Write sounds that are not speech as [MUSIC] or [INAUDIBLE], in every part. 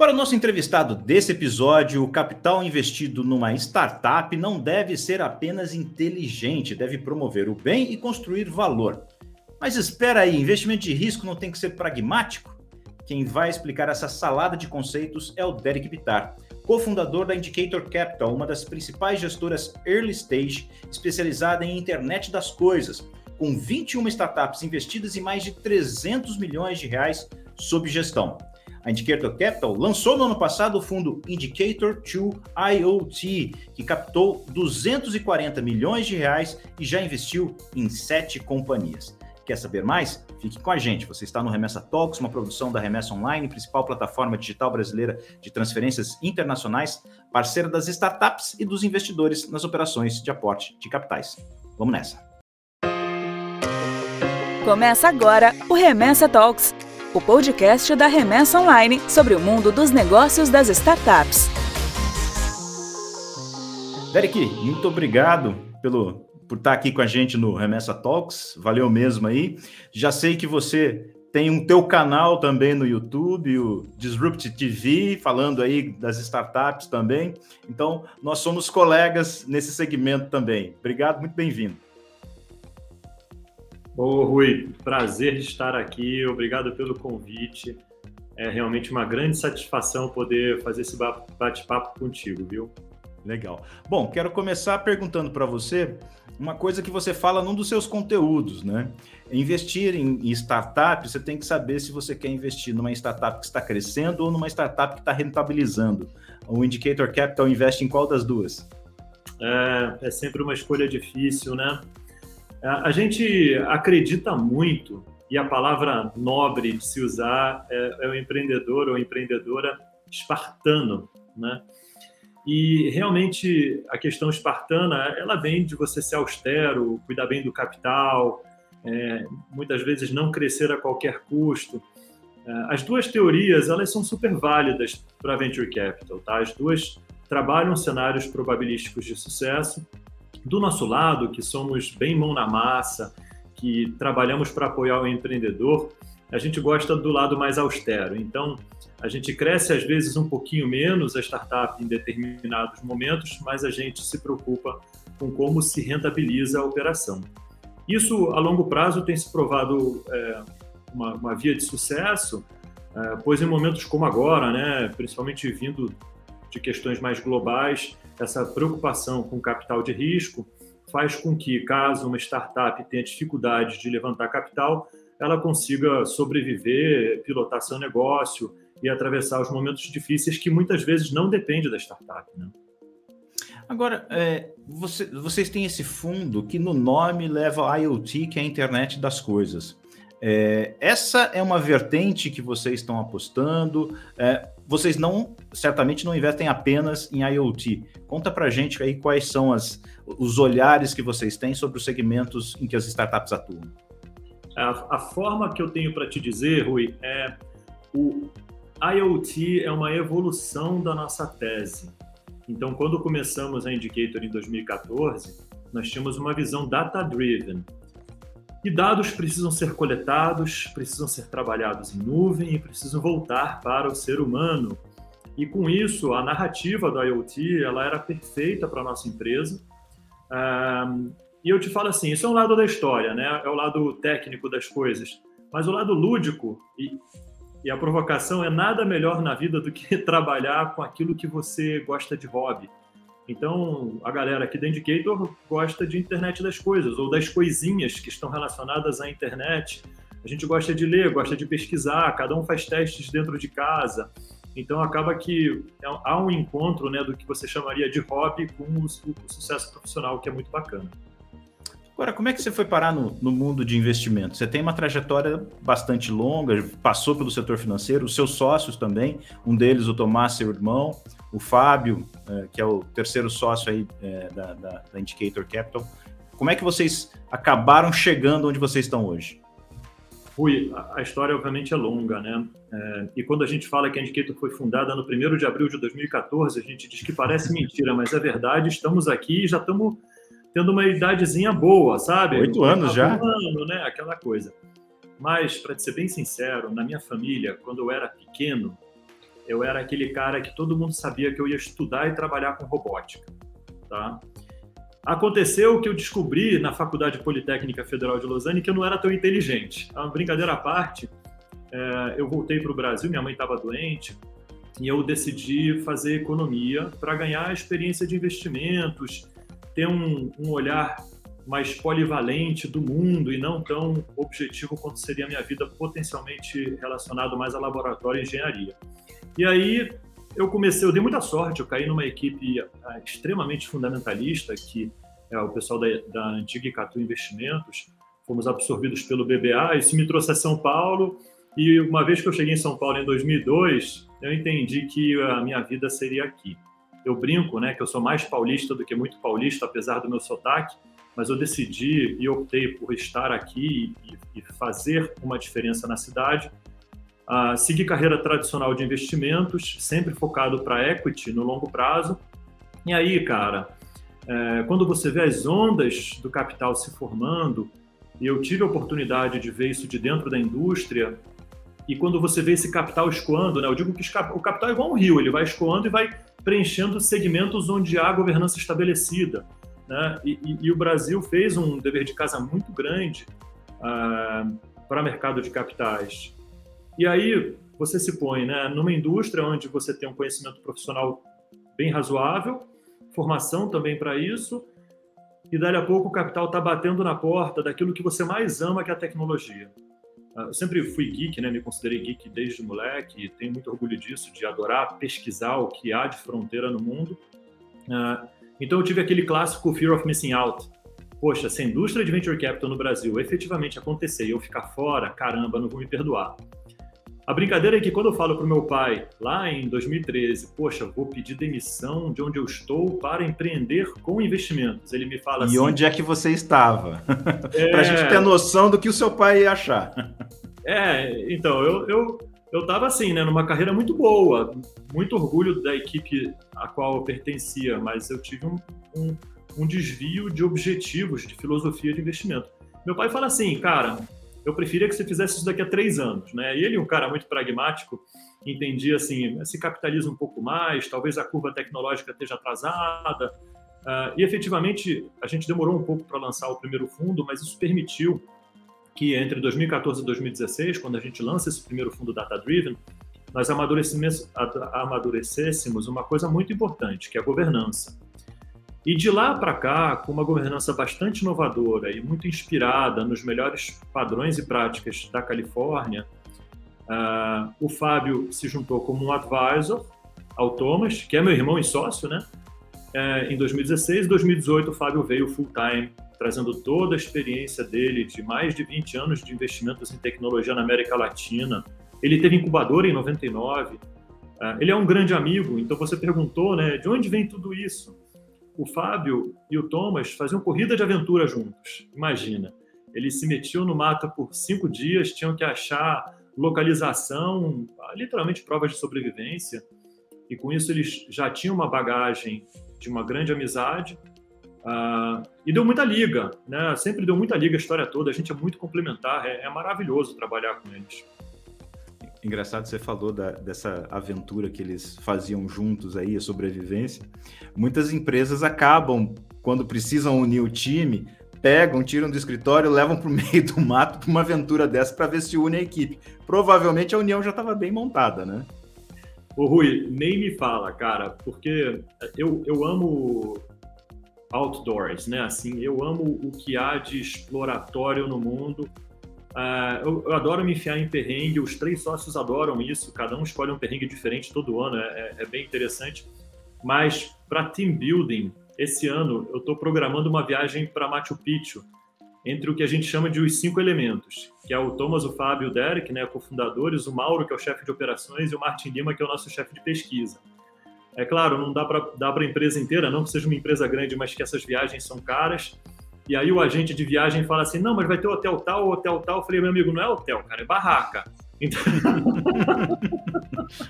Para o nosso entrevistado desse episódio, o capital investido numa startup não deve ser apenas inteligente, deve promover o bem e construir valor. Mas espera aí, investimento de risco não tem que ser pragmático? Quem vai explicar essa salada de conceitos é o Derek Bitar, cofundador da Indicator Capital, uma das principais gestoras early stage especializada em internet das coisas, com 21 startups investidas em mais de 300 milhões de reais sob gestão. A Indicator Capital lançou no ano passado o fundo Indicator 2 IoT, que captou 240 milhões de reais e já investiu em sete companhias. Quer saber mais? Fique com a gente. Você está no Remessa Talks, uma produção da Remessa Online, principal plataforma digital brasileira de transferências internacionais, parceira das startups e dos investidores nas operações de aporte de capitais. Vamos nessa. Começa agora o Remessa Talks o podcast da Remessa Online sobre o mundo dos negócios das startups. Derek, muito obrigado pelo, por estar aqui com a gente no Remessa Talks. Valeu mesmo aí. Já sei que você tem um teu canal também no YouTube, o Disrupt TV, falando aí das startups também. Então, nós somos colegas nesse segmento também. Obrigado, muito bem-vindo. Ô, Rui, prazer de estar aqui, obrigado pelo convite. É realmente uma grande satisfação poder fazer esse bate-papo contigo, viu? Legal. Bom, quero começar perguntando para você uma coisa que você fala num dos seus conteúdos, né? Investir em startup, você tem que saber se você quer investir numa startup que está crescendo ou numa startup que está rentabilizando. O Indicator Capital investe em qual das duas? É, é sempre uma escolha difícil, né? A gente acredita muito, e a palavra nobre de se usar é, é o empreendedor ou empreendedora espartano, né? E realmente a questão espartana, ela vem de você ser austero, cuidar bem do capital, é, muitas vezes não crescer a qualquer custo. É, as duas teorias, elas são super válidas para venture capital, tá? As duas trabalham cenários probabilísticos de sucesso do nosso lado, que somos bem mão na massa, que trabalhamos para apoiar o empreendedor, a gente gosta do lado mais austero. Então, a gente cresce às vezes um pouquinho menos a startup em determinados momentos, mas a gente se preocupa com como se rentabiliza a operação. Isso, a longo prazo, tem se provado é, uma, uma, via de sucesso, é, pois em momentos como agora, né, principalmente vindo de questões mais globais, essa preocupação com capital de risco faz com que, caso uma startup tenha dificuldade de levantar capital, ela consiga sobreviver, pilotar seu negócio e atravessar os momentos difíceis que muitas vezes não depende da startup. Né? Agora, é, você, vocês têm esse fundo que no nome leva IoT, que é a internet das coisas. É, essa é uma vertente que vocês estão apostando. É, vocês não, certamente não investem apenas em IoT. Conta para gente aí quais são as, os olhares que vocês têm sobre os segmentos em que as startups atuam. A, a forma que eu tenho para te dizer, Rui, é o IoT é uma evolução da nossa tese. Então, quando começamos a Indicator em 2014, nós tínhamos uma visão data-driven. E dados precisam ser coletados, precisam ser trabalhados em nuvem e precisam voltar para o ser humano. E com isso, a narrativa do IoT ela era perfeita para a nossa empresa. Um, e eu te falo assim, isso é um lado da história, né? É o lado técnico das coisas. Mas o lado lúdico e, e a provocação é nada melhor na vida do que [LAUGHS] trabalhar com aquilo que você gosta de hobby. Então, a galera aqui da Indicator gosta de internet das coisas, ou das coisinhas que estão relacionadas à internet. A gente gosta de ler, gosta de pesquisar, cada um faz testes dentro de casa. Então, acaba que há um encontro né, do que você chamaria de hobby com o sucesso profissional, que é muito bacana. Agora, como é que você foi parar no, no, mundo de investimento? Você tem uma trajetória bastante longa, passou pelo setor financeiro, os seus sócios também, um deles, o Tomás, seu irmão, o Fábio, é, que é o terceiro sócio aí é, da, da, da, Indicator Capital. Como é que vocês acabaram chegando onde vocês estão hoje? Rui, a história obviamente é longa, né? É, e quando a gente fala que a Indicator foi fundada no 1 de abril de 2014, a gente diz que parece mentira, mas é verdade, estamos aqui e já estamos tendo uma idadezinha boa, sabe? Oito anos já. ano, né? Aquela coisa. Mas, para ser bem sincero, na minha família, quando eu era pequeno, eu era aquele cara que todo mundo sabia que eu ia estudar e trabalhar com robótica, tá? Aconteceu que eu descobri na Faculdade Politécnica Federal de Lausanne que eu não era tão inteligente. É uma brincadeira à parte, é, eu voltei para o Brasil, minha mãe estava doente, e eu decidi fazer economia para ganhar experiência de investimentos, ter um, um, olhar mais polivalente do mundo e não tão objetivo quanto seria a minha vida potencialmente relacionado mais a laboratório e engenharia. E aí eu comecei, eu dei muita sorte, eu caí numa equipe ah, extremamente fundamentalista, que é o pessoal da, da antiga Icatu Investimentos, fomos absorvidos pelo BBA, isso me trouxe a São Paulo, e uma vez que eu cheguei em São Paulo em 2002, eu entendi que a minha vida seria aqui. Eu brinco, né, que eu sou mais paulista do que muito paulista, apesar do meu sotaque, mas eu decidi e optei por estar aqui e, e fazer uma diferença na cidade Uh, seguir carreira tradicional de investimentos, sempre focado para equity no longo prazo. E aí, cara, é, quando você vê as ondas do capital se formando, e eu tive a oportunidade de ver isso de dentro da indústria, e quando você vê esse capital escoando, né, eu digo que o capital é igual um rio, ele vai escoando e vai preenchendo segmentos onde há governança estabelecida. Né? E, e, e o Brasil fez um dever de casa muito grande uh, para o mercado de capitais. E aí você se põe né, numa indústria onde você tem um conhecimento profissional bem razoável, formação também para isso, e dali a pouco o capital está batendo na porta daquilo que você mais ama, que é a tecnologia. Ah, eu sempre fui geek, né? me considerei geek desde moleque, tenho muito orgulho disso, de adorar pesquisar o que há de fronteira no mundo. Ah, então eu tive aquele clássico Fear of Missing Out. Poxa, se a indústria de venture capital no Brasil efetivamente acontecer e eu ficar fora, caramba, não vou me perdoar. A brincadeira é que quando eu falo para o meu pai, lá em 2013, poxa, vou pedir demissão de onde eu estou para empreender com investimentos, ele me fala e assim... E onde é que você estava? É... [LAUGHS] para a gente ter noção do que o seu pai ia achar. É, então, eu, eu, eu estava assim, né, numa carreira muito boa, muito orgulho da equipe a qual eu pertencia, mas eu tive um, um, um desvio de objetivos, de filosofia de investimento. Meu pai fala assim, cara, eu preferia que você fizesse isso daqui a três anos, né? E ele, um cara muito pragmático, entendia assim, se capitaliza um pouco mais, talvez a curva tecnológica esteja atrasada. Uh, e efetivamente a gente demorou um pouco para lançar o primeiro fundo, mas isso permitiu que entre 2014 e 2016, quando a gente lança esse primeiro fundo data driven, nós amadurecêssemos uma coisa muito importante, que é a governança. E de lá para cá, com uma governança bastante inovadora e muito inspirada nos melhores padrões e práticas da Califórnia, uh, o Fábio se juntou como um advisor ao Thomas, que é meu irmão e sócio, né? Uh, em 2016 e 2018, o Fábio veio full-time, trazendo toda a experiência dele de mais de 20 anos de investimentos em tecnologia na América Latina. Ele teve incubadora em 99. Uh, ah, ele é um grande amigo, então você perguntou, né, de onde vem tudo isso? O Fábio e o Thomas faziam corrida de aventura juntos. Imagina, eles se metiam no mato por cinco dias, tinham que achar localização, literalmente provas de sobrevivência. E com isso eles já tinham uma bagagem de uma grande amizade. Uh, e deu muita liga, né? Sempre deu muita liga a história toda. A gente é muito complementar, é, é maravilhoso trabalhar com eles. Engraçado, você falou da, dessa aventura que eles faziam juntos aí, a sobrevivência. Muitas empresas acabam, quando precisam unir o time, pegam, tiram do escritório, levam para o [LAUGHS] meio do mato para uma aventura dessa para ver se une a equipe. Provavelmente a união já estava bem montada, né? Ô Rui, nem me fala, cara, porque eu, eu amo outdoors, né? Assim, eu amo o que há de exploratório no mundo Uh, eu, eu, adoro me enfiar em perrengue, os três sócios adoram isso, cada um escolhe um perrengue diferente todo ano, é, é, é bem interessante. Mas para team building, esse ano eu estou programando uma viagem para Machu Picchu, entre o que a gente chama de os cinco elementos, que é o Thomas, o Fábio e o Derek, né, cofundadores, o Mauro, que é o chefe de operações, e o Martin Lima, que é o nosso chefe de pesquisa. É claro, não dá para a empresa inteira, não que seja uma empresa grande, mas que essas viagens são caras e aí o agente de viagem fala assim, não, mas vai ter hotel tal, hotel tal. Eu falei, meu amigo, não é hotel, cara, é barraca. Então... [LAUGHS]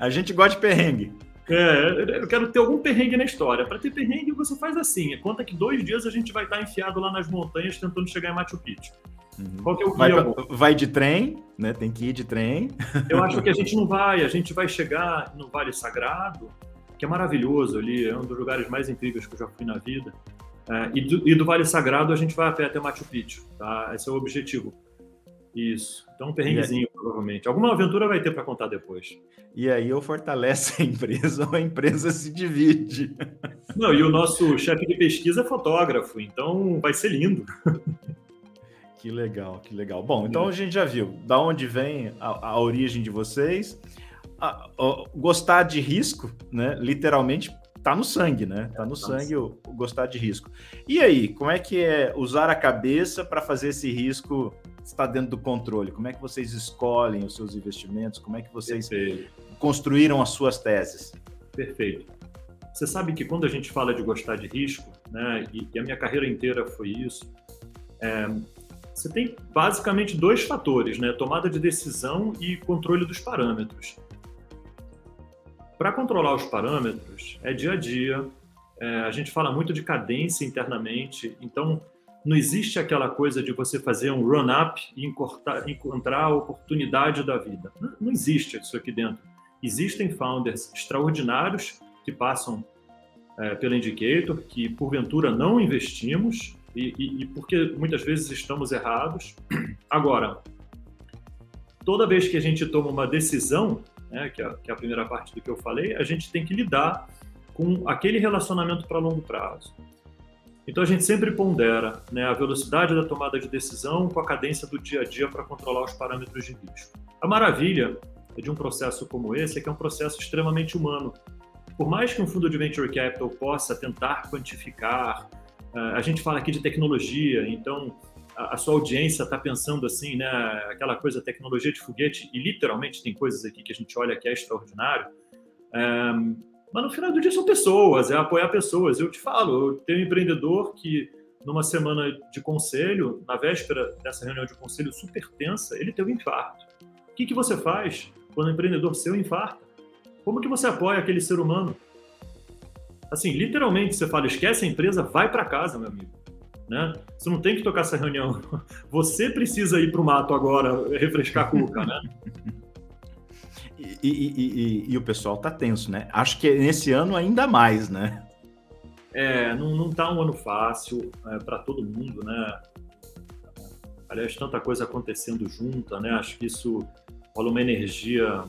a gente gosta de perrengue. É, eu quero ter algum perrengue na história. Para ter perrengue, você faz assim: conta que dois dias a gente vai estar enfiado lá nas montanhas tentando chegar em Machu Picchu. Uhum. Qual que é o vai, vai, de trem, né? Tem que ir de trem. Eu acho que a [LAUGHS] gente não vai, a gente vai chegar no Vale Sagrado, que é maravilhoso ali, é um dos lugares mais incríveis que eu já fui na vida. É, e, do, e, do, Vale Sagrado a gente vai a pé até Machu Picchu, tá? Esse é o objetivo. Isso. Então um perrenguezinho, provavelmente. Alguma aventura vai ter para contar depois. E aí ou fortalece a empresa ou [LAUGHS] a empresa se divide. Não, e o nosso chefe de pesquisa é fotógrafo, então vai ser lindo. [LAUGHS] Que legal, que legal. Bom, então a gente já viu da onde vem a, a origem de vocês. A, a, gostar de risco, né? Literalmente tá no sangue, né? Tá no sangue o, o, gostar de risco. E aí, como é que é usar a cabeça para fazer esse risco estar dentro do controle? Como é que vocês escolhem os seus investimentos? Como é que vocês Perfeito. construíram as suas teses? Perfeito. Você sabe que quando a gente fala de gostar de risco, né? E, e a minha carreira inteira foi isso. É, você tem basicamente dois fatores, né? Tomada de decisão e controle dos parâmetros. Para controlar os parâmetros, é dia a dia. É, a gente fala muito de cadência internamente, então não existe aquela coisa de você fazer um run-up e encontrar a oportunidade da vida. Não, não existe isso aqui dentro. Existem founders extraordinários que passam é, pela Indicator, que porventura não investimos, e, e, e porque muitas vezes estamos errados. Agora, toda vez que a gente toma uma decisão, né, que, é, que é a primeira parte do que eu falei, a gente tem que lidar com aquele relacionamento para longo prazo. Então a gente sempre pondera né, a velocidade da tomada de decisão com a cadência do dia a dia para controlar os parâmetros de risco. A maravilha de um processo como esse é que é um processo extremamente humano. Por mais que um fundo de venture capital possa tentar quantificar a gente fala aqui de tecnologia, então a, sua audiência está pensando assim, né, aquela coisa tecnologia de foguete, e literalmente tem coisas aqui que a gente olha que é extraordinário, é, mas no final do dia são pessoas, é apoiar pessoas. Eu te falo, eu tenho um empreendedor que numa semana de conselho, na véspera dessa reunião de conselho super tensa, ele teve um infarto. O que, que você faz quando o empreendedor seu infarta? Como que você apoia aquele ser humano? assim, literalmente você fala, esquece a empresa, vai para casa, meu amigo. Né? Você não tem que tocar essa reunião. [LAUGHS] Você precisa ir para o mato agora, refrescar a cuca, né? [LAUGHS] E, e, e, e, o pessoal tá tenso, né? Acho que nesse ano ainda mais, né? É, não, não tá um ano fácil é, para todo mundo, né? Aliás, tanta coisa acontecendo junta, né? Acho que isso rola uma energia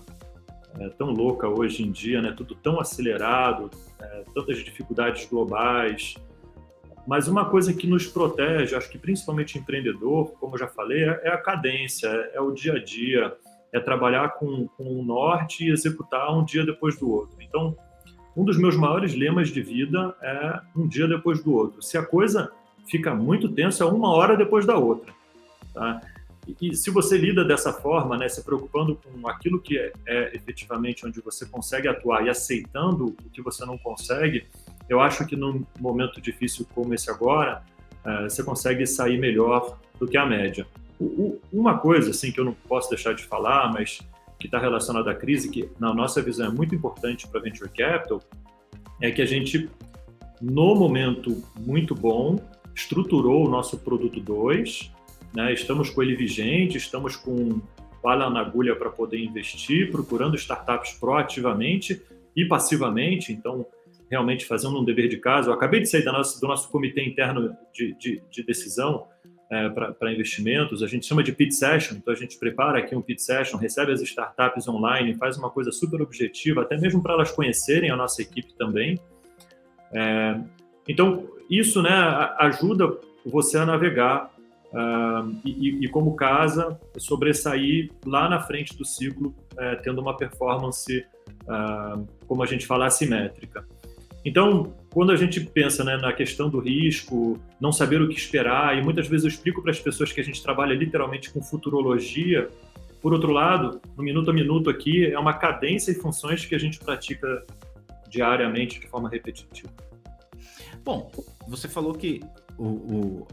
é, tão louca hoje em dia, né? Tudo tão acelerado, é, tantas dificuldades globais. Mas uma coisa que nos protege, acho que principalmente empreendedor, como eu já falei, é, é a cadência, é, é, o dia a dia, é trabalhar com, com o norte e executar um dia depois do outro. Então, um dos meus maiores lemas de vida é um dia depois do outro. Se a coisa fica muito tensa, é uma hora depois da outra. Tá? E, se você lida dessa forma, né, se preocupando com aquilo que é, é, efetivamente onde você consegue atuar e aceitando o que você não consegue, eu acho que num momento difícil como esse agora, uh, você consegue sair melhor do que a média. Uma coisa assim que eu não posso deixar de falar, mas que está relacionada à crise, que na nossa visão é muito importante para venture capital, é que a gente, no momento muito bom, estruturou o nosso produto 2 né? Estamos com ele vigente, estamos com bala na agulha para poder investir, procurando startups proativamente e passivamente. Então, realmente fazendo um dever de casa. Eu acabei de sair nossa, do nosso comitê interno de, de, de decisão é, para investimentos. A gente chama de pit session. Então, a gente prepara aqui um pit session, recebe as startups online, faz uma coisa super objetiva, até mesmo para elas conhecerem a nossa equipe também. É, então, isso né, ajuda você a navegar Uh, e, e, como casa, sobressair lá na frente do ciclo, uh, tendo uma performance, uh, como a gente fala, assimétrica. Então, quando a gente pensa né, na questão do risco, não saber o que esperar, e muitas vezes eu explico para as pessoas que a gente trabalha literalmente com futurologia, por outro lado, no minuto a minuto aqui, é uma cadência e funções que a gente pratica diariamente de forma repetitiva. Bom, você falou que o, o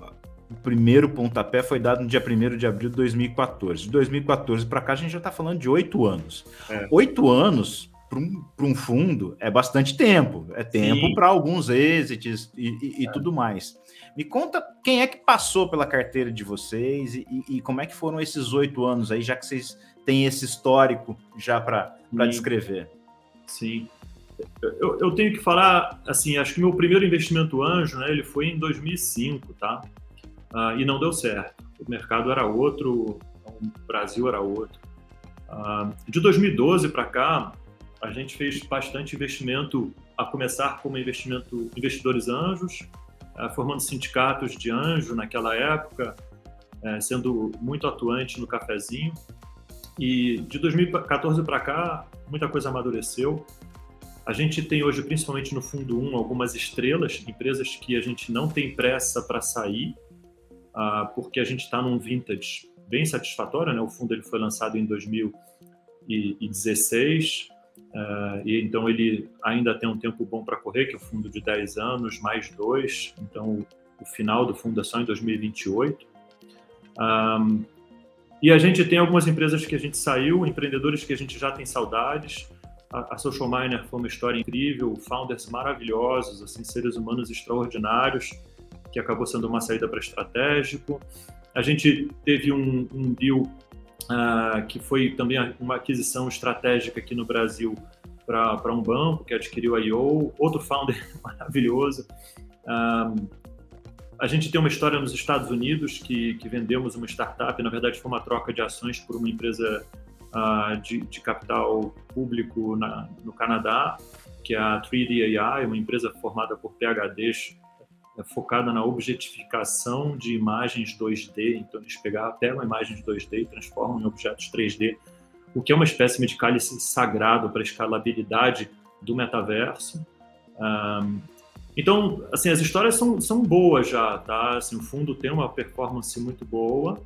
o primeiro pontapé foi dado no dia 1 de abril de 2014. De 2014 para cá, a gente já está falando de oito anos. É. Oito anos para um, um, fundo é bastante tempo. É tempo para alguns exits e, e, e é. tudo mais. Me conta quem é que passou pela carteira de vocês e, e como é que foram esses oito anos aí, já que vocês têm esse histórico já para descrever. Sim. Eu, eu, tenho que falar, assim, acho que meu primeiro investimento anjo, né, ele foi em 2005, tá? Uh, e não deu certo. O mercado era outro, o Brasil era outro. Uh, de 2012 para cá, a gente fez bastante investimento, a começar como investimento investidores anjos, uh, formando sindicatos de anjo naquela época, uh, sendo muito atuante no cafezinho. E de 2014 para cá, muita coisa amadureceu. A gente tem hoje, principalmente no fundo 1, algumas estrelas, empresas que a gente não tem pressa para sair, uh, porque a gente está num vintage bem satisfatório. Né? O fundo ele foi lançado em 2016, uh, e então ele ainda tem um tempo bom para correr, que é o fundo de 10 anos, mais dois, então o final do fundo é só em 2028. Um, e a gente tem algumas empresas que a gente saiu, empreendedores que a gente já tem saudades, a, Social Miner foi uma história incrível, founders maravilhosos, assim, seres humanos extraordinários, que acabou sendo uma saída para estratégico. A gente teve um, um deal uh, que foi também uma aquisição estratégica aqui no Brasil para um banco que adquiriu a IO, outro founder [LAUGHS] maravilhoso. Uh, a gente tem uma história nos Estados Unidos que, que vendemos uma startup, na verdade foi uma troca de ações por uma empresa uh, de, de, capital público na, no Canadá, que é a 3D AI, uma empresa formada por PhDs focada na objetificação de imagens 2D. Então, eles pegam, pegam imagens 2D e transformam em objetos 3D, o que é uma espécie de cálice sagrado para a escalabilidade do metaverso. Então, assim, as histórias são, são boas já, tá? Assim, o fundo tem uma performance muito boa,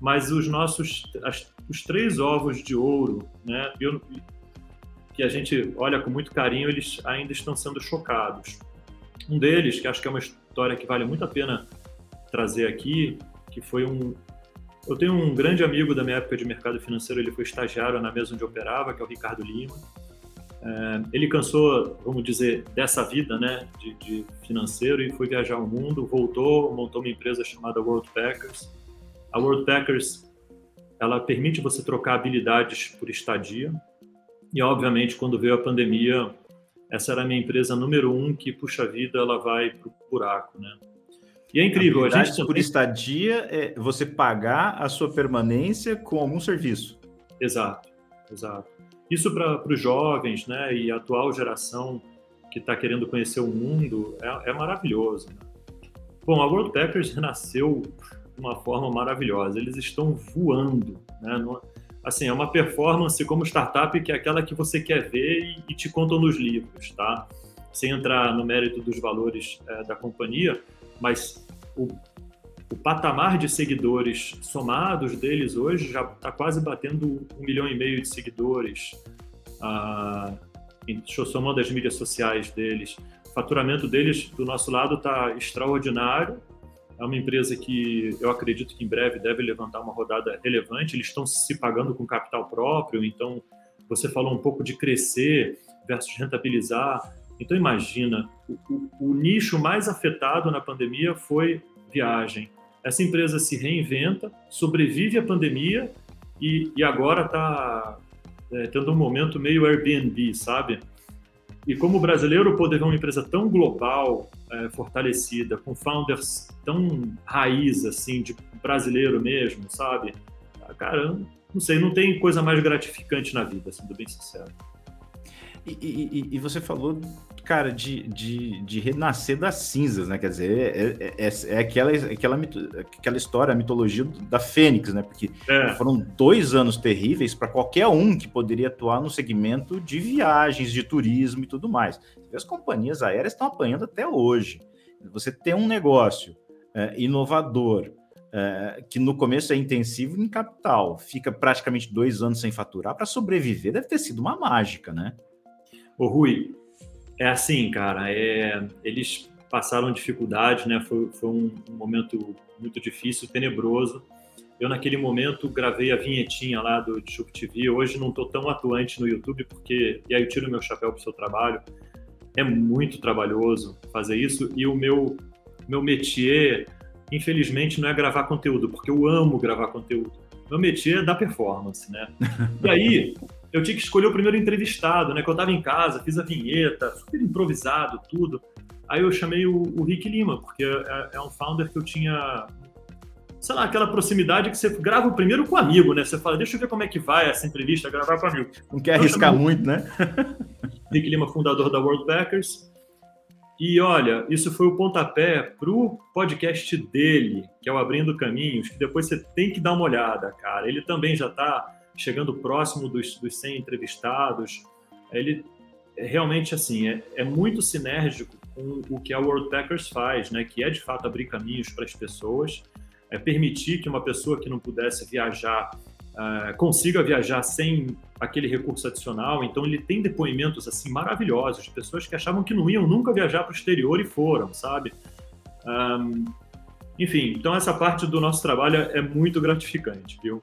mas os nossos as, os três ovos de ouro, né, eu, que a gente olha com muito carinho, eles ainda estão sendo chocados. Um deles, que acho que é uma história que vale muito a pena trazer aqui, que foi um eu tenho um grande amigo da minha época de mercado financeiro, ele foi estagiário na mesa onde eu operava, que é o Ricardo Lima. É, ele cansou, vamos dizer, dessa vida, né, de, de financeiro e foi viajar o mundo, voltou, montou uma empresa chamada World Packers a World Packers ela permite você trocar habilidades por estadia. E, obviamente, quando veio a pandemia, essa era a minha empresa número um que, puxa vida, ela vai para o buraco, né? E é incrível. A gente por estadia é você pagar a sua permanência com algum serviço. Exato, exato. Isso para os jovens, né, e a atual geração que está querendo conhecer o mundo é, é maravilhoso. Né? Bom, a World Packers [LAUGHS] nasceu uma forma maravilhosa. Eles estão voando, né? Assim, é uma performance como startup que é aquela que você quer ver e, e te contam nos livros, tá? Sem entrar no mérito dos valores é, da companhia, mas o, o, patamar de seguidores somados deles hoje já está quase batendo um milhão e meio de seguidores. Ah, somando as mídias sociais deles. O faturamento deles, do nosso lado, está extraordinário é uma empresa que eu acredito que em breve deve levantar uma rodada relevante. Eles estão se pagando com capital próprio, então você falou um pouco de crescer versus rentabilizar. Então imagina, o, o, o nicho mais afetado na pandemia foi viagem. Essa empresa se reinventa, sobrevive à pandemia e, e agora está é, tendo um momento meio Airbnb, sabe? E como brasileiro, poder ver uma empresa tão global, é, fortalecida, com founders tão raiz, assim, de brasileiro mesmo, sabe? Ah, cara, não sei, não tem coisa mais gratificante na vida, sendo bem sincero. E, e, e, você falou, cara, de, de, de, renascer das cinzas, né? Quer dizer, é, é, é, é aquela, aquela, aquela história, a mitologia da Fênix, né? Porque é. foram dois anos terríveis para qualquer um que poderia atuar no segmento de viagens, de turismo e tudo mais. As companhias aéreas estão apanhando até hoje. Você tem um negócio é, inovador, é, que no começo é intensivo em capital, fica praticamente dois anos sem faturar, para sobreviver deve ter sido uma mágica, né? Ô Rui, é assim, cara, é, eles passaram dificuldade, né? Foi, foi um, um, momento muito difícil, tenebroso. Eu, naquele momento, gravei a vinhetinha lá do Chup TV. Hoje não estou tão atuante no YouTube, porque. E aí eu tiro meu chapéu para o seu trabalho. É muito trabalhoso fazer isso. E o meu, meu métier, infelizmente, não é gravar conteúdo, porque eu amo gravar conteúdo. Meu métier é dar performance, né? [LAUGHS] E aí, eu tinha que escolher o primeiro entrevistado, né? Que eu estava em casa, fiz a vinheta, super improvisado, tudo. Aí eu chamei o, o Rick Lima, porque é, é, um founder que eu tinha, sei lá, aquela proximidade que você grava primeiro com um amigo, né? Você fala, deixa eu ver como é que vai essa entrevista, gravar com amigo. Não quer arriscar muito, né? [LAUGHS] Rick Lima, fundador da World Backers. E olha, isso foi o pontapé para o podcast dele, que é o Abrindo Caminhos, que depois você tem que dar uma olhada, cara. Ele também já está chegando próximo dos, dos 100 entrevistados. Ele é realmente assim, é, é muito sinérgico com o que a World Packers faz, né? Que é de fato abrir caminhos para as pessoas, é permitir que uma pessoa que não pudesse viajar uh, consiga viajar sem aquele recurso adicional. Então ele tem depoimentos assim maravilhosos de pessoas que achavam que não iam nunca viajar para o exterior e foram, sabe? Um, enfim, então essa parte do nosso trabalho é muito gratificante, viu?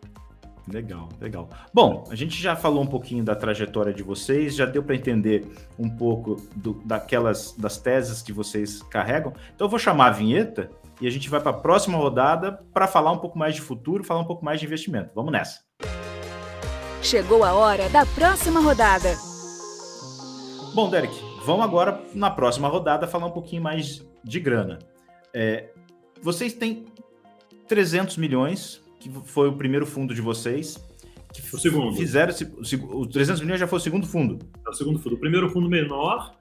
Legal, legal. Bom, a gente já falou um pouquinho da trajetória de vocês, já deu para entender um pouco do, daquelas das teses que vocês carregam. Então eu vou chamar a vinheta e a gente vai para a próxima rodada para falar um pouco mais de futuro, falar um pouco mais de investimento. Vamos nessa. Chegou a hora da próxima rodada. Bom, Derek, vamos agora na próxima rodada falar um pouquinho mais de grana. É, vocês têm 300 milhões que foi o primeiro fundo de vocês. Que o segundo. Fizeram o 300 milhões já foi o segundo fundo. É o segundo fundo. O primeiro fundo menor,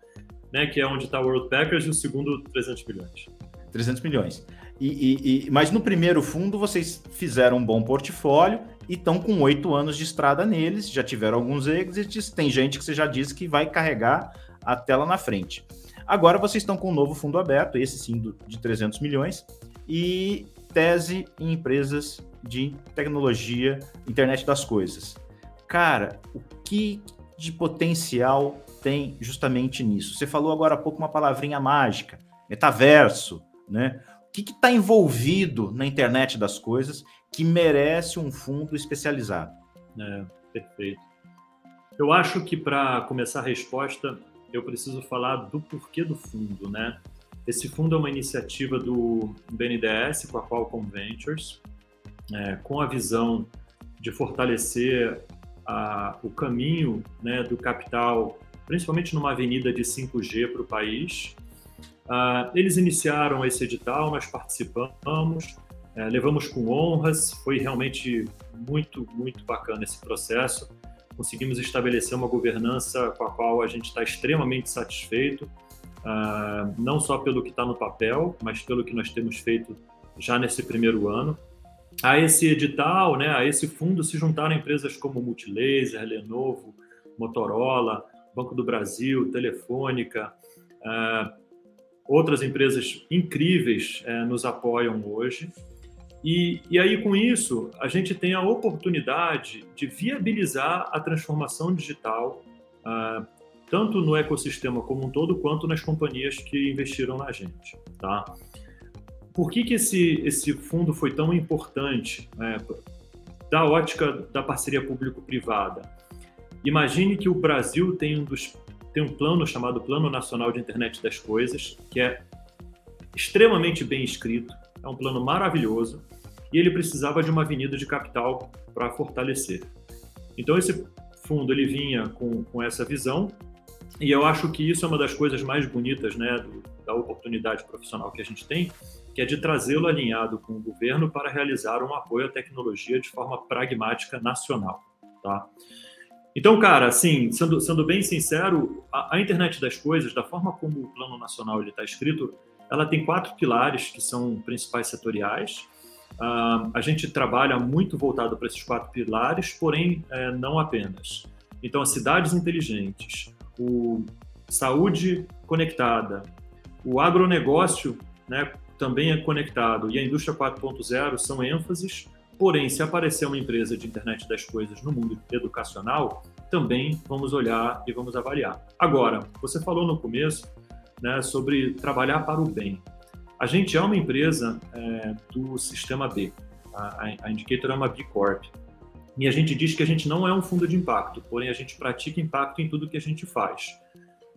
né, que é onde está o World Packers, e o segundo 300 milhões. 300 milhões. E, e, e, mas no primeiro fundo vocês fizeram um bom portfólio e estão com oito anos de estrada neles, já tiveram alguns exits, tem gente que você já disse que vai carregar a tela na frente. Agora vocês estão com um novo fundo aberto, esse sim de 300 milhões, e tese em empresas de tecnologia, internet das coisas. Cara, o que de potencial tem justamente nisso? Você falou agora há pouco uma palavrinha mágica, metaverso, né? O que está envolvido na internet das coisas que merece um fundo especializado? É, perfeito. Eu acho que para começar a resposta, eu preciso falar do porquê do fundo, né? Esse fundo é uma iniciativa do BNDES com a Qualcomm Ventures, é, com a visão de fortalecer a, o caminho né, do capital, principalmente numa avenida de 5G para o país. Uh, eles iniciaram esse edital, nós participamos, é, levamos com honras, foi realmente muito, muito bacana esse processo. Conseguimos estabelecer uma governança com a qual a gente está extremamente satisfeito, uh, não só pelo que está no papel, mas pelo que nós temos feito já nesse primeiro ano. A esse edital, né, a esse fundo se juntaram empresas como Multilaser, Lenovo, Motorola, Banco do Brasil, Telefônica, uh, outras empresas incríveis uh, nos apoiam hoje. E, e aí, com isso, a gente tem a oportunidade de viabilizar a transformação digital uh, tanto no ecossistema como um todo, quanto nas companhias que investiram na gente, tá? Por que, que esse, esse fundo foi tão importante né, da ótica da parceria público-privada? Imagine que o Brasil tem um, dos, tem um plano chamado Plano Nacional de Internet das Coisas, que é extremamente bem escrito, é um plano maravilhoso, e ele precisava de uma avenida de capital para fortalecer. Então, esse fundo ele vinha com, com essa visão e eu acho que isso é uma das coisas mais bonitas né, do, da oportunidade profissional que a gente tem, que é de trazê-lo alinhado com o governo para realizar um apoio à tecnologia de forma pragmática nacional. Tá? Então, cara, assim, sendo, sendo bem sincero, a, a internet das coisas, da forma como o Plano Nacional está escrito, ela tem quatro pilares que são principais setoriais. Uh, a gente trabalha muito voltado para esses quatro pilares, porém, é, não apenas. Então, as cidades inteligentes, o saúde conectada, o agronegócio né, também é conectado e a indústria 4.0 são ênfases, porém, se aparecer uma empresa de internet das coisas no mundo educacional, também vamos olhar e vamos avaliar. Agora, você falou no começo né, sobre trabalhar para o bem. A gente é uma empresa é, do sistema B. A, a Indicator é uma B Corp. E a gente diz que a gente não é um fundo de impacto, porém a gente pratica impacto em tudo que a gente faz.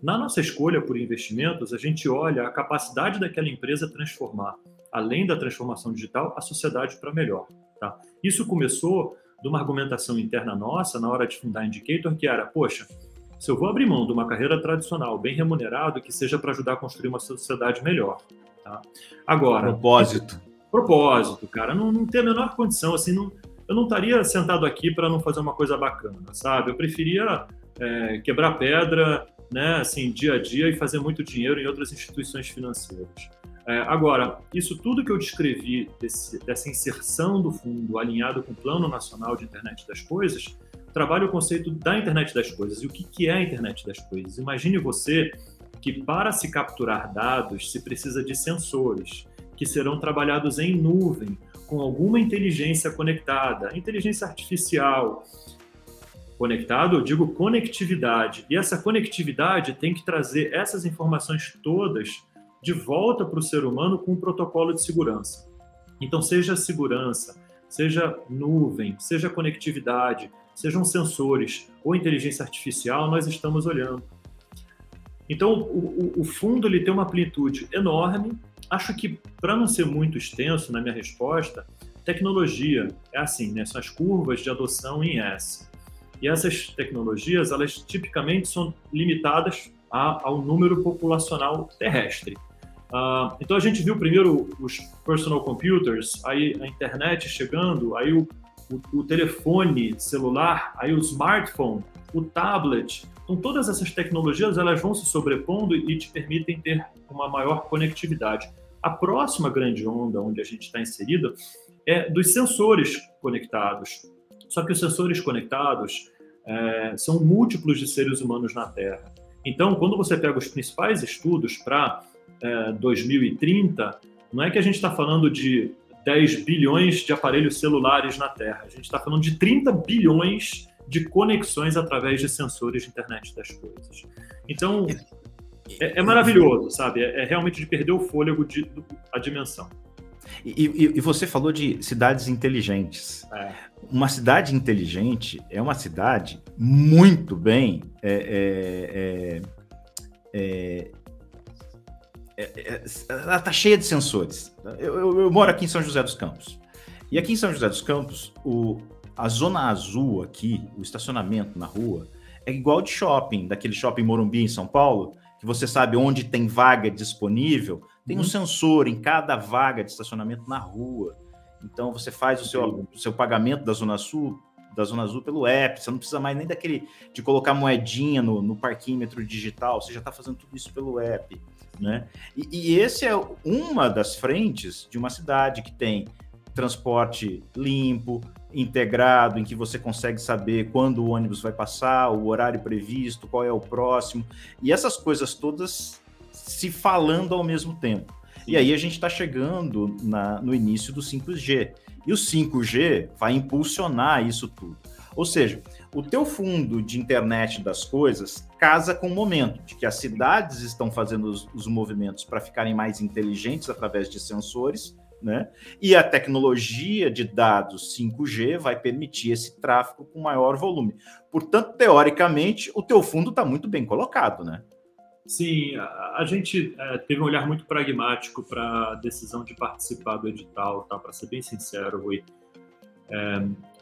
Na nossa escolha por investimentos, a gente olha a capacidade daquela empresa transformar, além da transformação digital, a sociedade para melhor. Tá? Isso começou de uma argumentação interna nossa na hora de fundar a Indicator, que era, poxa, se eu vou abrir mão de uma carreira tradicional, bem remunerado, que seja para ajudar a construir uma sociedade melhor. Tá? Agora. Propósito. Propósito, cara. Não, não tem a menor condição, assim, não, eu não estaria sentado aqui para não fazer uma coisa bacana, sabe? Eu preferia é, quebrar pedra, né, assim, dia a dia e fazer muito dinheiro em outras instituições financeiras. É, agora, isso tudo que eu descrevi desse, dessa inserção do fundo alinhado com o Plano Nacional de Internet das Coisas, trabalha o conceito da internet das coisas. E o que, que é a internet das coisas? Imagine você que para se capturar dados se precisa de sensores que serão trabalhados em nuvem com alguma inteligência conectada, inteligência artificial. Conectado, eu digo conectividade. E essa conectividade tem que trazer essas informações todas de volta para o ser humano com um protocolo de segurança. Então, seja segurança, seja nuvem, seja conectividade, sejam sensores ou inteligência artificial, nós estamos olhando. Então, o, o fundo ele tem uma amplitude enorme. Acho que, para não ser muito extenso na minha resposta, tecnologia é assim, né? são as curvas de adoção em S. E essas tecnologias, elas tipicamente são limitadas a, ao número populacional terrestre. Uh, então a gente viu primeiro os personal computers, aí a internet chegando, aí o, o, o telefone celular, aí o smartphone, o tablet. Então, todas essas tecnologias elas vão se sobrepondo e te permitem ter uma maior conectividade. A próxima grande onda onde a gente está inserido é dos sensores conectados. Só que os sensores conectados é, são múltiplos de seres humanos na Terra. Então, quando você pega os principais estudos para é, 2030, não é que a gente está falando de 10 bilhões de aparelhos celulares na Terra. A gente está falando de 30 bilhões de conexões através de sensores de internet das coisas. Então, é, é maravilhoso, sabe? É, é, realmente de perder o fôlego de, a dimensão. E, e, e, você falou de cidades inteligentes. É. Uma cidade inteligente é uma cidade muito bem. É, é, ela está cheia de sensores. Eu, eu, eu, moro aqui em São José dos Campos. E aqui em São José dos Campos, o, a zona azul aqui, o estacionamento na rua, é igual de shopping, daquele shopping Morumbi em São Paulo, que você sabe onde tem vaga disponível, tem um uhum. sensor em cada vaga de estacionamento na rua. Então você faz o seu, o seu pagamento da Zona Sul, da Zona Azul pelo app, você não precisa mais nem daquele de colocar moedinha no, no parquímetro digital, você já está fazendo tudo isso pelo app. Né? E, e esse é uma das frentes de uma cidade que tem transporte limpo, integrado, em que você consegue saber quando o ônibus vai passar, o horário previsto, qual é o próximo, e essas coisas todas se falando ao mesmo tempo. E aí a gente está chegando na, no início do 5G. E o 5G vai impulsionar isso tudo. Ou seja, o teu fundo de internet das coisas casa com o momento de que as cidades estão fazendo os, os movimentos para ficarem mais inteligentes através de sensores, né? E a tecnologia de dados 5G vai permitir esse tráfego com maior volume. Portanto, teoricamente, o teu fundo está muito bem colocado, né? Sim, a, a gente é, teve um olhar muito pragmático para a decisão de participar do edital, tá? Para ser bem sincero, Rui. É,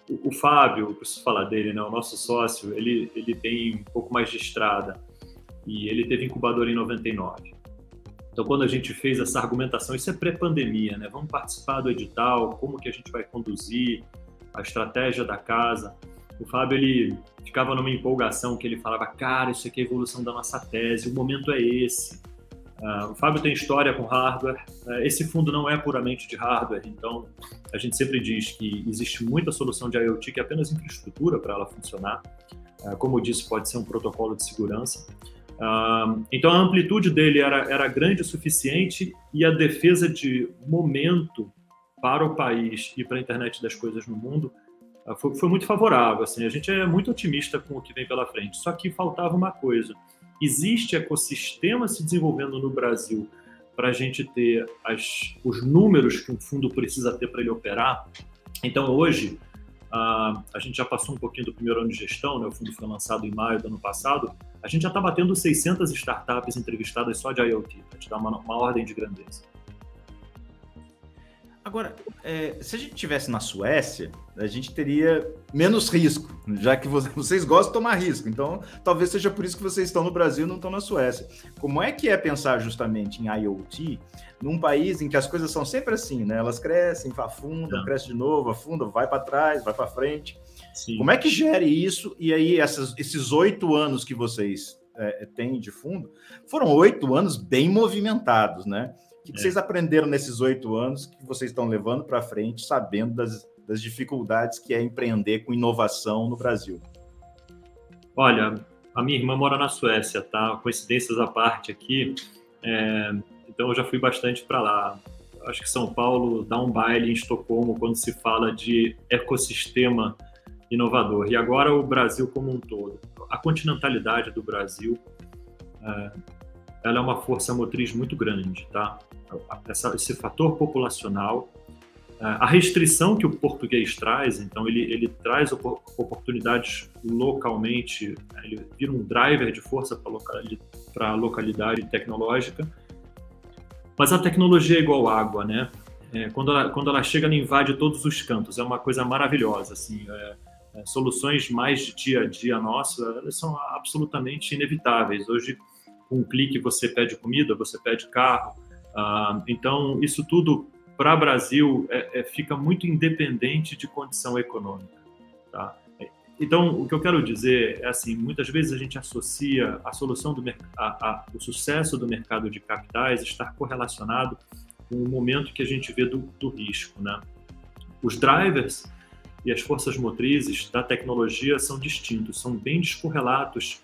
o, o, Fábio, preciso falar dele, né? O nosso sócio, ele ele tem um pouco mais de estrada e ele teve incubador em 99. Então, quando a gente fez essa argumentação, isso é pré-pandemia, né? Vamos participar do edital, como que a gente vai conduzir a estratégia da casa. O Fábio, ele ficava numa empolgação que ele falava, cara, isso aqui é a evolução da nossa tese, o momento é esse. Uh, o Fábio tem história com hardware. Uh, esse fundo não é puramente de hardware, então a gente sempre diz que existe muita solução de IoT que é apenas infraestrutura para ela funcionar. Uh, como eu disse, pode ser um protocolo de segurança. então a amplitude dele era, era grande o suficiente e a defesa de momento para o país e para a internet das coisas no mundo foi, foi muito favorável. Assim, a gente é muito otimista com o que vem pela frente. Só que faltava uma coisa: existe ecossistema se desenvolvendo no Brasil para a gente ter as, os números que um fundo precisa ter para ele operar. Então, hoje, a, a gente já passou um pouquinho do primeiro ano de gestão, né? o fundo foi lançado em maio do ano passado, a gente já está batendo 600 startups entrevistadas só de IoT, para te dar uma, uma ordem de grandeza. Agora, é, se a gente tivesse na Suécia, a gente teria menos risco, já que [LAUGHS] vocês gostam de tomar risco. Então, talvez seja por isso que vocês estão no Brasil e não estão na Suécia. Como é que é pensar justamente em IoT num país em que as coisas são sempre assim, né? Elas crescem, afundam, é. cresce de novo, afundam, vai para trás, vai para frente. Sim. Como é que gere isso? E aí, essas, esses oito anos que vocês é, têm de fundo, foram oito anos bem movimentados, né? O que, que é. vocês aprenderam nesses oito anos que vocês estão levando para frente, sabendo das, das dificuldades que é empreender com inovação no Brasil? Olha, a minha irmã mora na Suécia, tá? Coincidências à parte aqui. É, então eu já fui bastante para lá. Acho que São Paulo dá um baile em Estocolmo quando se fala de ecossistema inovador. E agora o Brasil como um todo. A continentalidade do Brasil é, ela é uma força motriz muito grande, tá? Essa, esse fator populacional, a restrição que o português traz, então ele, ele traz oportunidades localmente, ele vira um driver de força para a localidade tecnológica, mas a tecnologia é igual água, né? É, quando, ela, quando ela chega, ela invade todos os cantos, é uma coisa maravilhosa, assim, é, é, soluções mais de dia a dia nossa, elas são absolutamente inevitáveis. Hoje, com um clique você pede comida, você pede carro. Ah, então, isso tudo para o Brasil é, é, fica muito independente de condição econômica. Tá? Então, o que eu quero dizer é assim, muitas vezes a gente associa a solução do a, a, o sucesso do mercado de capitais estar correlacionado com o momento que a gente vê do, do risco, né? Os drivers e as forças motrizes da tecnologia são distintos, são bem descorrelatos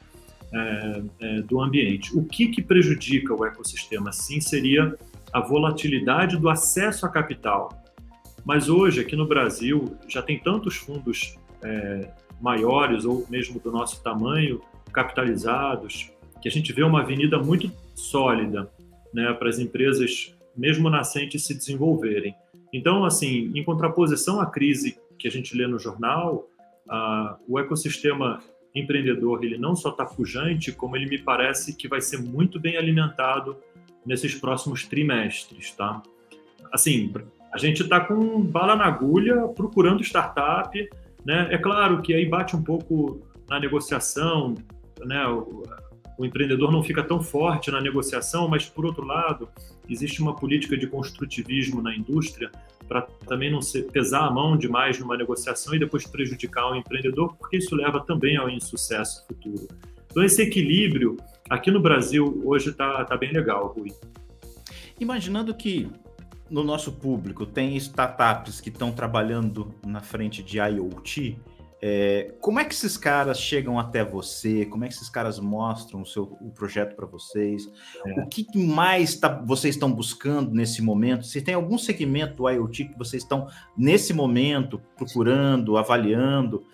é, é, do ambiente. O que, que prejudica o ecossistema? Sim, seria a volatilidade do acesso a capital. Mas hoje, aqui no Brasil, já tem tantos fundos é, maiores ou mesmo do nosso tamanho, capitalizados, que a gente vê uma avenida muito sólida né, para as empresas, mesmo nascentes, se desenvolverem. Então, assim, em contraposição à crise que a gente lê no jornal, o ecossistema empreendedor ele não só está pujante, como ele me parece que vai ser muito bem alimentado nesses próximos trimestres, tá? Assim, a gente está com bala na agulha procurando startup, né? É claro que aí bate um pouco na negociação, né? O, o empreendedor não fica tão forte na negociação, mas por outro lado, existe uma política de construtivismo na indústria para também não ser, pesar a mão demais numa negociação e depois prejudicar o empreendedor, porque isso leva também ao insucesso futuro. Então, esse equilíbrio aqui no Brasil hoje está tá bem legal, Rui. Imaginando que no nosso público tem startups que estão trabalhando na frente de IoT, é, como é que esses caras chegam até você? Como é que esses caras mostram o, seu, o projeto para vocês? É. O que mais tá, vocês estão buscando nesse momento? Se tem algum segmento do IoT que vocês estão, nesse momento, procurando, avaliando?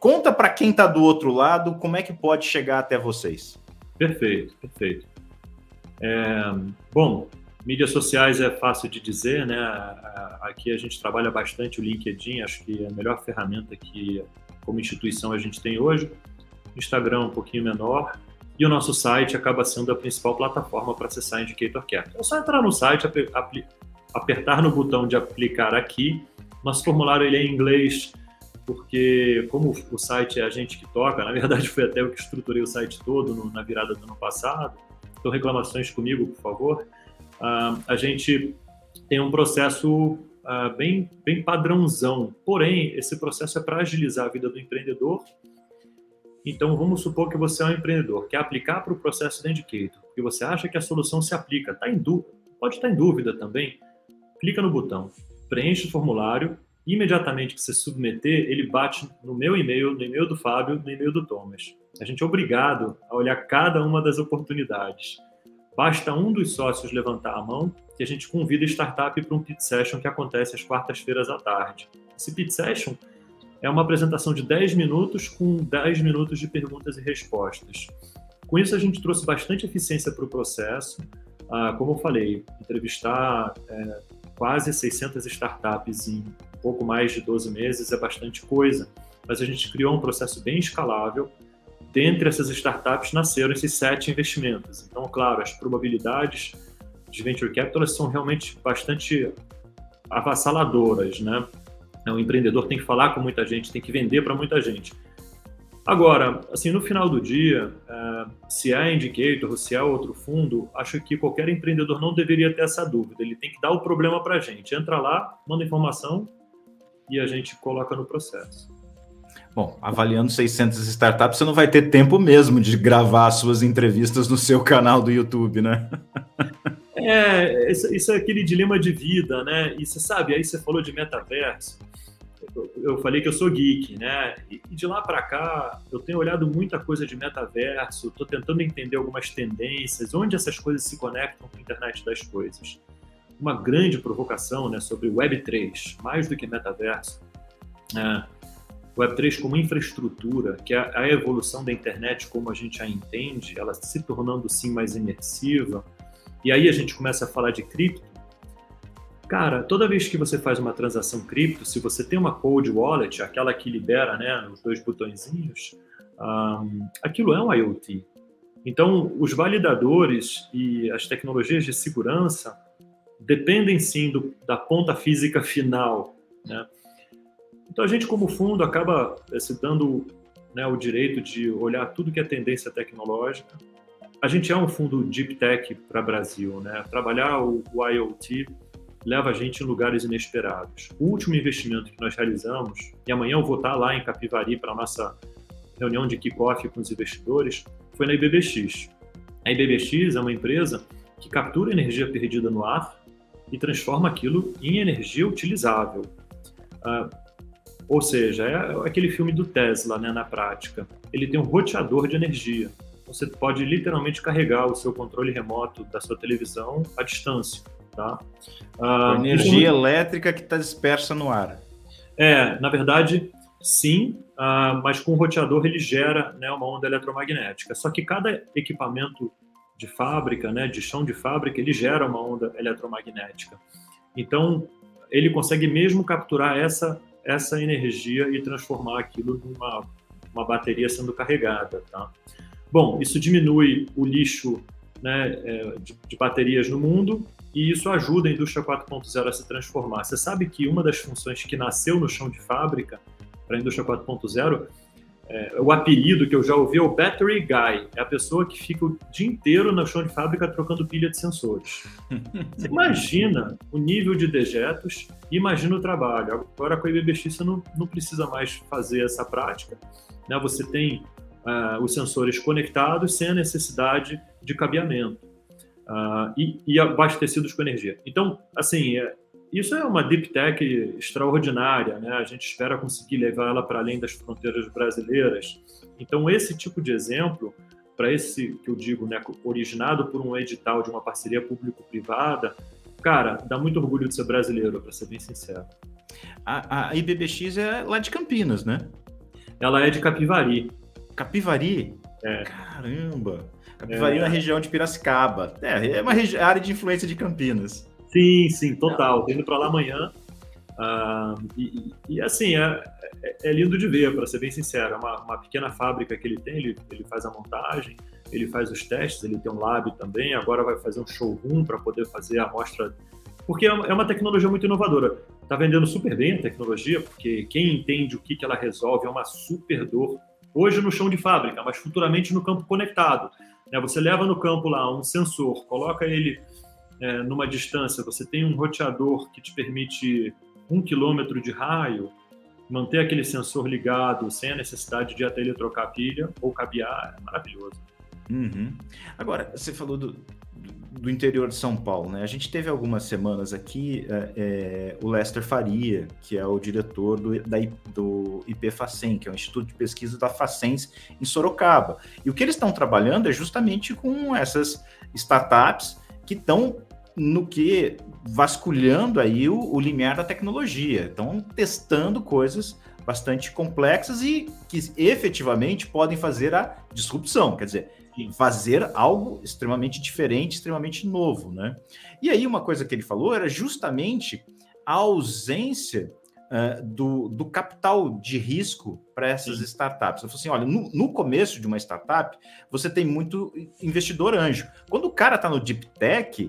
Conta para quem está do outro lado como é que pode chegar até vocês. Perfeito, perfeito. É, bom, Mídias sociais é fácil de dizer, né? Aqui a gente trabalha bastante o LinkedIn, acho que é a melhor ferramenta que, como instituição, a gente tem hoje. Instagram um pouquinho menor. E o nosso site acaba sendo a principal plataforma para acessar Indicator Care. É só entrar no site, apertar no botão de aplicar aqui. Nosso formulário ele é em inglês, porque como o site é a gente que toca, na verdade foi até eu que estruturei o site todo no, na virada do ano passado. Então reclamações comigo, por favor uh, a gente tem um processo uh, bem, bem padrãozão. Porém, esse processo é para agilizar a vida do empreendedor. Então, vamos supor que você é um empreendedor, quer aplicar para o processo da Indicator, e você acha que a solução se aplica, tá em dúvida, pode estar em dúvida também, clica no botão, preenche o formulário, imediatamente que você submeter, ele bate no meu e-mail, no e-mail do Fábio, no e-mail do Thomas. A gente é obrigado a olhar cada uma das oportunidades. Basta um dos sócios levantar a mão que a gente convida a startup para um pit session que acontece às quartas-feiras à tarde. Esse pit session é uma apresentação de 10 minutos com 10 minutos de perguntas e respostas. Com isso, a gente trouxe bastante eficiência para o processo. Ah, como eu falei, entrevistar é, quase 600 startups em pouco mais de 12 meses é bastante coisa, mas a gente criou um processo bem escalável. Dentre essas startups nasceram esses sete investimentos. Então, claro, as probabilidades de venture capital são realmente bastante avassaladoras, né? O empreendedor tem que falar com muita gente, tem que vender para muita gente. Agora, assim, no final do dia, é, se é Indicator se é outro fundo, acho que qualquer empreendedor não deveria ter essa dúvida. Ele tem que dar o problema para a gente. Entra lá, manda informação e a gente coloca no processo. Bom, avaliando 600 startups, você não vai ter tempo mesmo de gravar suas entrevistas no seu canal do YouTube, né? [LAUGHS] É, isso é aquele dilema de vida, né? E você sabe, aí você falou de metaverso eu falei que eu sou geek, né? E de lá para cá, eu tenho olhado muita coisa de metaverso, estou tentando entender algumas tendências, onde essas coisas se conectam com a internet das coisas. Uma grande provocação né, sobre Web3, mais do que metaverso. É, Web3 como infraestrutura, que é a evolução da internet como a gente a entende, ela se tornando sim mais imersiva. E aí a gente começa a falar de cripto, Cara, toda vez que você faz uma transação cripto, se você tem uma cold wallet, aquela que libera né, os dois botõezinhos, um, aquilo é um IoT. Então, os validadores e as tecnologias de segurança dependem sim do, da ponta física [LAUGHS] final. Né? Então, a gente, como fundo, acaba eh, se dando né, o direito de olhar tudo que é tendência tecnológica. A gente é um fundo deep tech para Brasil, né? Trabalhar o, o IoT leva a gente em lugares inesperados. O último investimento que nós realizamos, e amanhã eu vou estar lá em Capivari para a nossa reunião de kickoff com os investidores, foi na IBBX. A IBBX é uma empresa que captura energia perdida no ar e transforma aquilo em energia utilizável. Uh, ou seja, é aquele filme do Tesla, né, na prática. Ele tem um roteador de energia. Você pode literalmente carregar o seu controle remoto da sua televisão à distância. Tá? Ah, energia elétrica que está dispersa no ar. É, na verdade, sim, ah, mas com o roteador ele gera né, uma onda eletromagnética. Só que cada equipamento de fábrica, né, de chão de fábrica, ele gera uma onda eletromagnética. Então, ele consegue mesmo capturar essa, essa energia e transformar aquilo numa uma bateria sendo carregada. Tá? Bom, isso diminui o lixo né, é, de, de baterias no mundo e isso ajuda a indústria 4.0 a se transformar. Você sabe que uma das funções que nasceu no chão de fábrica para a indústria 4.0, é, o apelido que eu já ouvi é o Battery Guy, é a pessoa que fica o dia inteiro no chão de fábrica trocando pilha de sensores. Você [LAUGHS] imagina o nível de dejetos e imagina o trabalho. Agora com a IBBX você não, não precisa mais fazer essa prática. Né? Você tem uh, os sensores conectados sem a necessidade de cabeamento uh, e, e, abastecidos com energia. Então, assim, é, isso é uma deep tech extraordinária, né? A gente espera conseguir levar ela para além das fronteiras brasileiras. Então, esse tipo de exemplo, para esse que eu digo, né, originado por um edital de uma parceria público-privada, cara, dá muito orgulho de ser brasileiro, para ser bem sincero. A, a IBBX é lá de Campinas, né? Ela é de Capivari. Capivari? É. Caramba! Capivari é. na região de Piracicaba. É, é uma área de influência de Campinas. Sim, sim, total. Tô indo para lá amanhã. Uh, e, e, assim, é, é, é, lindo de ver, para ser bem sincero. É uma, uma, pequena fábrica que ele tem, ele, ele faz a montagem, ele faz os testes, ele tem um lab também. Agora vai fazer um showroom para poder fazer a amostra. Porque é uma, é tecnologia muito inovadora. Está vendendo super bem a tecnologia, porque quem entende o que, que ela resolve é uma super dor. Hoje no chão de fábrica, mas futuramente no campo conectado. Né? Você leva no campo lá um sensor, coloca ele é, numa distância, você tem um roteador que te permite um quilômetro de raio, manter aquele sensor ligado sem a necessidade de até ele trocar pilha ou cabear, é maravilhoso. Uhum. Agora, você falou do, do interior de São Paulo, né? A gente teve algumas semanas aqui é, é, o Lester Faria, que é o diretor do, da, do IPFacen, que é o Instituto de Pesquisa da Facens em Sorocaba. E o que eles estão trabalhando é justamente com essas startups que estão no que vasculhando aí o, o limiar da tecnologia, estão testando coisas bastante complexas e que efetivamente podem fazer a disrupção, quer dizer, fazer algo extremamente diferente, extremamente novo, né? E aí uma coisa que ele falou era justamente a ausência uh, do, do capital de risco para essas Sim. startups. Eu falei assim: olha, no, no, começo de uma startup, você tem muito investidor anjo. Quando o cara está no deep tech,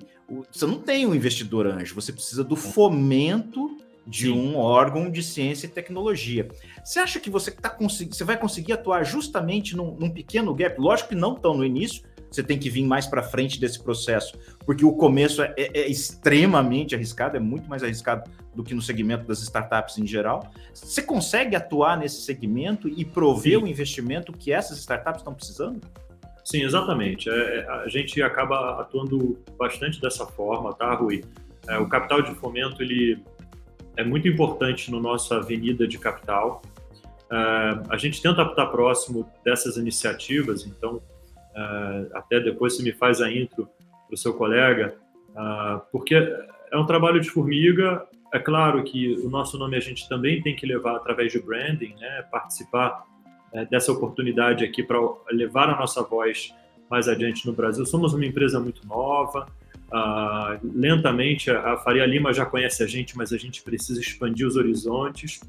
você não tem um investidor anjo, você precisa do fomento de Sim. um órgão de ciência e tecnologia. Você acha que você, tá você vai conseguir atuar justamente num, num pequeno gap? Lógico que não tão no início, você tem que vir mais para frente desse processo, porque o começo é, é, é, extremamente arriscado, é muito mais arriscado do que no segmento das startups em geral. Você consegue atuar nesse segmento e prover Sim. o investimento que essas startups estão precisando? Sim, exatamente. É, é, a gente acaba atuando bastante dessa forma, tá, Rui? É, o capital de fomento ele é muito importante no nossa avenida de capital. É, a gente tenta estar próximo dessas iniciativas, então uh, até depois se me faz a intro para o seu colega, uh, porque é um trabalho de formiga. É claro que o nosso nome a gente também tem que levar através de branding, né? participar uh, dessa oportunidade aqui para levar a nossa voz mais adiante no Brasil. Somos uma empresa muito nova, Uh, lentamente, a Faria Lima já conhece a gente, mas a gente precisa expandir os horizontes.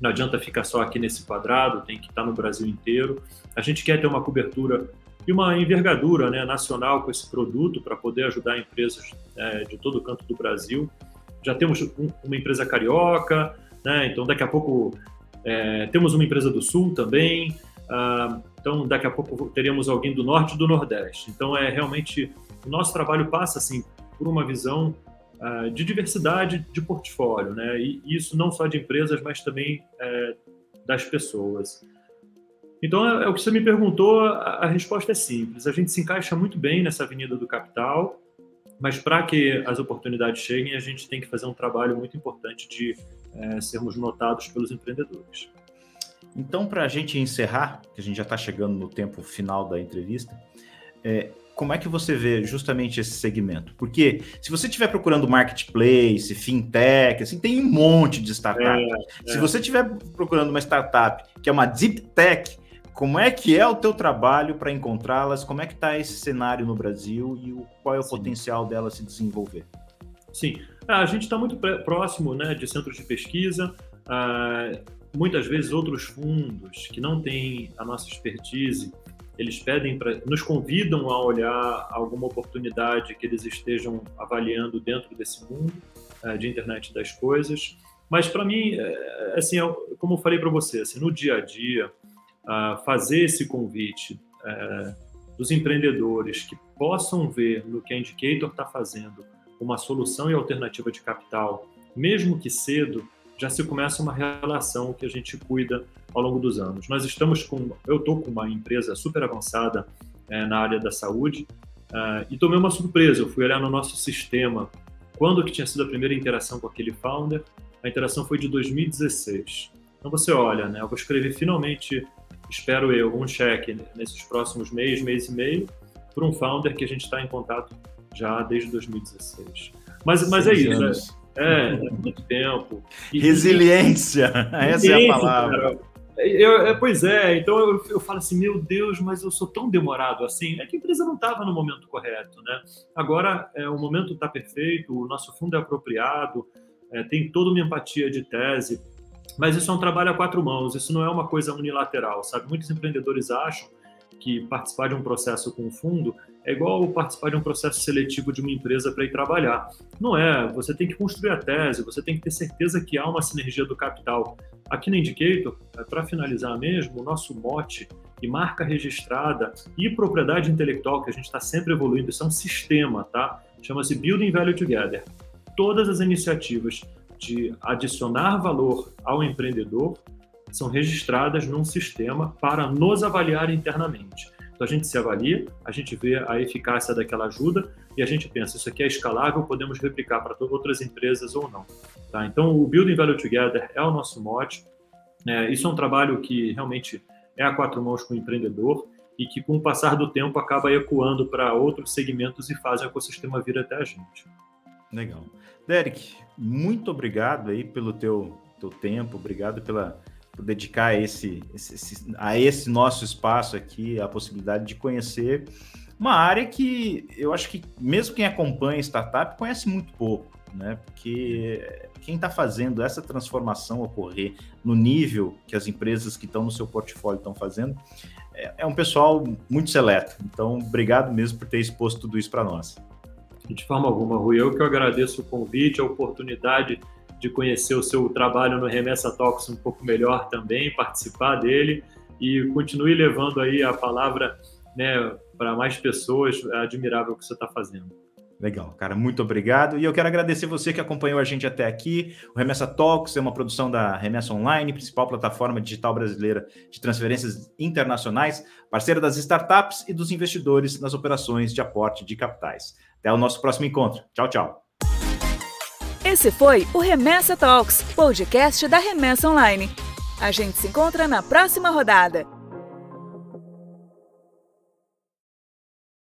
Não adianta ficar só aqui nesse quadrado, tem que estar no Brasil inteiro. A gente quer ter uma cobertura e uma envergadura né, nacional com esse produto para poder ajudar empresas é, de todo canto do Brasil. Já temos um, uma empresa carioca, né, então daqui a pouco é, temos uma empresa do Sul também, ah, então daqui a pouco teremos alguém do Norte e do Nordeste. Então é realmente o nosso trabalho passa assim por uma visão uh, de diversidade de portfólio, né, e isso não só de empresas, mas também é, das pessoas. Então, é, é, o que você me perguntou, a, a, resposta é simples. A gente se encaixa muito bem nessa avenida do capital, mas para que as oportunidades cheguem, a gente tem que fazer um trabalho muito importante de é, sermos notados pelos empreendedores. Então, para a gente encerrar, que a gente já está chegando no tempo final da entrevista, é, como é que você vê justamente esse segmento? Porque se você estiver procurando marketplace, fintech, assim, tem um monte de startup. É, é. Se você estiver procurando uma startup que é uma deep tech, como é que é o teu trabalho para encontrá-las? Como é que está esse cenário no Brasil e o, qual é o Sim. potencial dela se desenvolver? Sim, ah, a gente está muito próximo né, de centros de pesquisa. Ah, muitas vezes outros fundos que não têm a nossa expertise, eles pedem para, nos convidam a olhar alguma oportunidade que eles estejam avaliando dentro desse mundo ah, de internet das coisas. Mas para mim, é, assim, como eu falei para você, assim, no dia a dia, fazer esse convite é, dos empreendedores que possam ver no que a Indicator está fazendo uma solução e alternativa de capital, mesmo que cedo, já se começa uma relação que a gente cuida ao longo dos anos. Nós estamos com, eu estou com uma empresa super avançada é, na área da saúde uh, e tomei uma surpresa. Eu fui olhar no nosso sistema quando que tinha sido a primeira interação com aquele founder. A interação foi de 2016. Então você olha, né? Eu vou escrever finalmente espero eu, um cheque nesses próximos mês, mês e meio, para um founder que a gente está em contato já desde 2016. Mas, mas é isso, né? é, é muito tempo. E, Resiliência, [LAUGHS] essa é a palavra. Eu, é, pois é, então eu, eu, falo assim, meu Deus, mas eu sou tão demorado assim. É que a empresa não estava no momento correto, né? Agora é, o momento está perfeito, o nosso fundo é apropriado, é, tem toda uma empatia de tese mas isso é um trabalho a quatro mãos, isso não é uma coisa unilateral, sabe? Muitos empreendedores acham que participar de um processo com fundo é igual participar de um processo seletivo de uma empresa para ir trabalhar. Não é, você tem que construir a tese, você tem que ter certeza que há uma sinergia do capital. Aqui na Indicator, é, para finalizar mesmo, o nosso mote e marca registrada e propriedade intelectual, que a gente está sempre evoluindo, isso é um sistema, tá? Chama-se Building Value Together. Todas as iniciativas de adicionar valor ao empreendedor são registradas num sistema para nos avaliar internamente. Então a gente se avalia, a gente vê a eficácia daquela ajuda e a gente pensa, isso aqui é escalável, podemos replicar para outras empresas ou não. Tá? Então o Building Value Together é o nosso mote. É, isso é um trabalho que realmente é a quatro mãos com o empreendedor e que com o passar do tempo acaba ecoando para outros segmentos e faz o ecossistema vir até a gente. Legal. Derek, muito obrigado aí pelo teu, teu tempo, obrigado pela, por dedicar esse, esse, a esse nosso espaço aqui a possibilidade de conhecer uma área que eu acho que mesmo quem acompanha startup conhece muito pouco. né? Porque quem está fazendo essa transformação ocorrer no nível que as empresas que estão no seu portfólio estão fazendo é, é um pessoal muito seleto. Então, obrigado mesmo por ter exposto tudo isso para nós. De forma alguma, Rui. Eu que agradeço o convite, a oportunidade de conhecer o seu trabalho no Remessa Talks um pouco melhor também, participar dele e continue levando aí a palavra né, para mais pessoas. É admirável o que você está fazendo. Legal, cara, muito obrigado. E eu quero agradecer você que acompanhou a gente até aqui. O Remessa Talks é uma produção da Remessa Online, principal plataforma digital brasileira de transferências internacionais, parceira das startups e dos investidores nas operações de aporte de capitais. Até o nosso próximo encontro. Tchau, tchau. Esse foi o Remessa Talks, podcast da Remessa Online. A gente se encontra na próxima rodada.